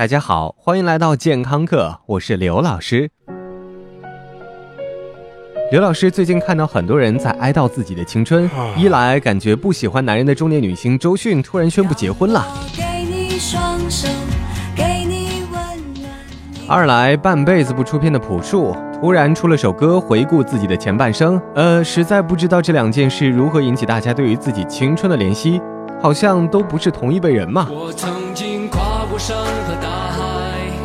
大家好，欢迎来到健康课，我是刘老师。刘老师最近看到很多人在哀悼自己的青春，一来感觉不喜欢男人的中年女星周迅突然宣布结婚了，二来半辈子不出片的朴树突然出了首歌回顾自己的前半生，呃，实在不知道这两件事如何引起大家对于自己青春的怜惜，好像都不是同一辈人嘛。我曾经跨过山和大海，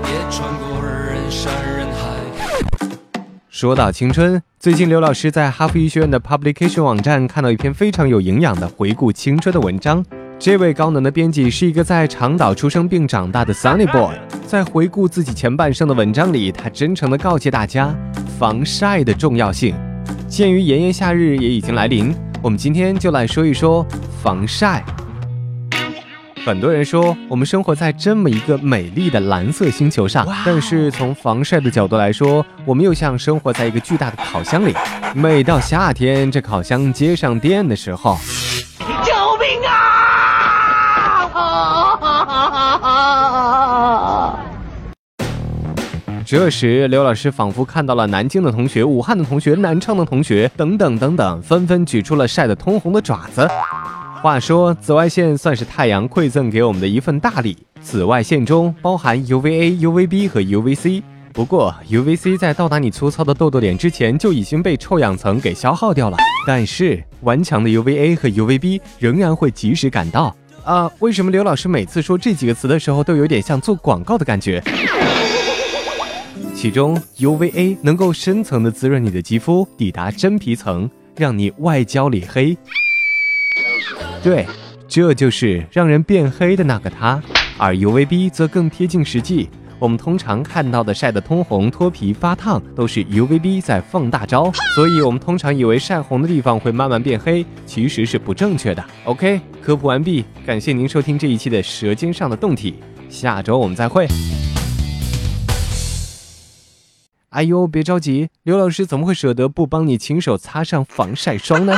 也穿过人山人海。说到青春。最近，刘老师在哈佛医学院的 Publication 网站看到一篇非常有营养的回顾青春的文章。这位高能的编辑是一个在长岛出生并长大的 Sunny Boy。在回顾自己前半生的文章里，他真诚地告诫大家防晒的重要性。鉴于炎炎夏日也已经来临，我们今天就来说一说防晒。很多人说我们生活在这么一个美丽的蓝色星球上，但是从防晒的角度来说，我们又像生活在一个巨大的烤箱里。每到夏天，这烤箱接上电的时候，救命啊！这时，刘老师仿佛看到了南京的同学、武汉的同学、南昌的同学等等等等，纷纷举出了晒得通红的爪子。话说，紫外线算是太阳馈赠给我们的一份大礼。紫外线中包含 UVA、UVB 和 UVC。不过，UVC 在到达你粗糙的痘痘脸之前就已经被臭氧层给消耗掉了。但是，顽强的 UVA 和 UVB 仍然会及时赶到。啊，为什么刘老师每次说这几个词的时候都有点像做广告的感觉？其中，UVA 能够深层的滋润你的肌肤，抵达真皮层，让你外焦里黑。对，这就是让人变黑的那个他，而 UVB 则更贴近实际。我们通常看到的晒得通红、脱皮、发烫，都是 UVB 在放大招。所以，我们通常以为晒红的地方会慢慢变黑，其实是不正确的。OK，科普完毕，感谢您收听这一期的《舌尖上的动体》，下周我们再会。哎呦，别着急，刘老师怎么会舍得不帮你亲手擦上防晒霜呢？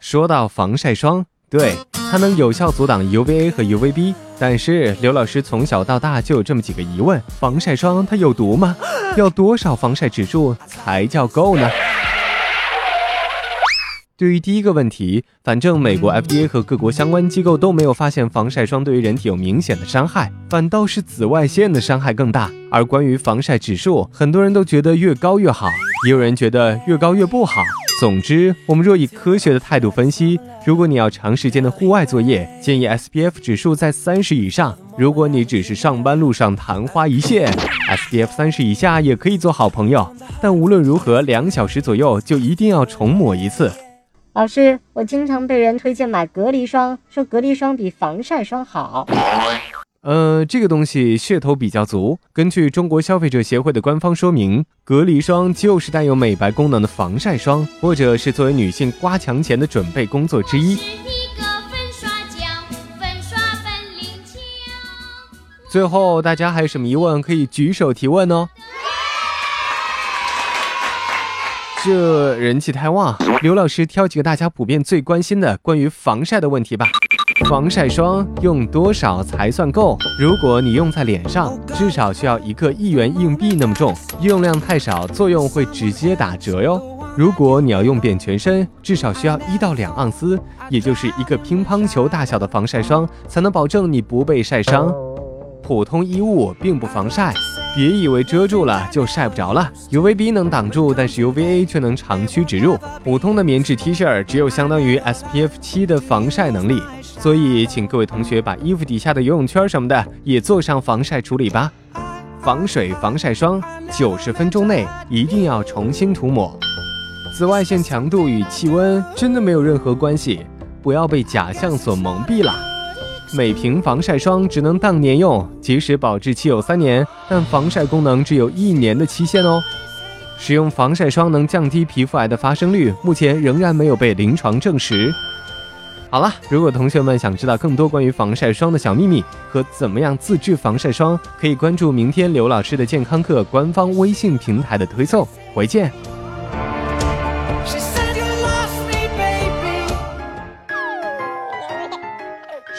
说到防晒霜，对它能有效阻挡 UVA 和 UVB，但是刘老师从小到大就有这么几个疑问：防晒霜它有毒吗？要多少防晒指数才叫够呢？对于第一个问题，反正美国 FDA 和各国相关机构都没有发现防晒霜对于人体有明显的伤害，反倒是紫外线的伤害更大。而关于防晒指数，很多人都觉得越高越好，也有人觉得越高越不好。总之，我们若以科学的态度分析，如果你要长时间的户外作业，建议 SPF 指数在三十以上；如果你只是上班路上昙花一现，SPF 三十以下也可以做好朋友。但无论如何，两小时左右就一定要重抹一次。老师，我经常被人推荐买隔离霜，说隔离霜比防晒霜好。呃，这个东西噱头比较足。根据中国消费者协会的官方说明，隔离霜就是带有美白功能的防晒霜，或者是作为女性刮墙前的准备工作之一。最后，大家还有什么疑问可以举手提问哦。这人气太旺，刘老师挑几个大家普遍最关心的关于防晒的问题吧。防晒霜用多少才算够？如果你用在脸上，至少需要一个一元硬币那么重，用量太少，作用会直接打折哟。如果你要用遍全身，至少需要一到两盎司，也就是一个乒乓球大小的防晒霜，才能保证你不被晒伤。普通衣物并不防晒，别以为遮住了就晒不着了。UVB 能挡住，但是 UVA 却能长驱直入。普通的棉质 T 恤只有相当于 SPF 七的防晒能力。所以，请各位同学把衣服底下的游泳圈什么的也做上防晒处理吧。防水防晒霜九十分钟内一定要重新涂抹。紫外线强度与气温真的没有任何关系，不要被假象所蒙蔽了。每瓶防晒霜只能当年用，即使保质期有三年，但防晒功能只有一年的期限哦。使用防晒霜能降低皮肤癌的发生率，目前仍然没有被临床证实。好了，如果同学们想知道更多关于防晒霜的小秘密和怎么样自制防晒霜，可以关注明天刘老师的健康课官方微信平台的推送。回见。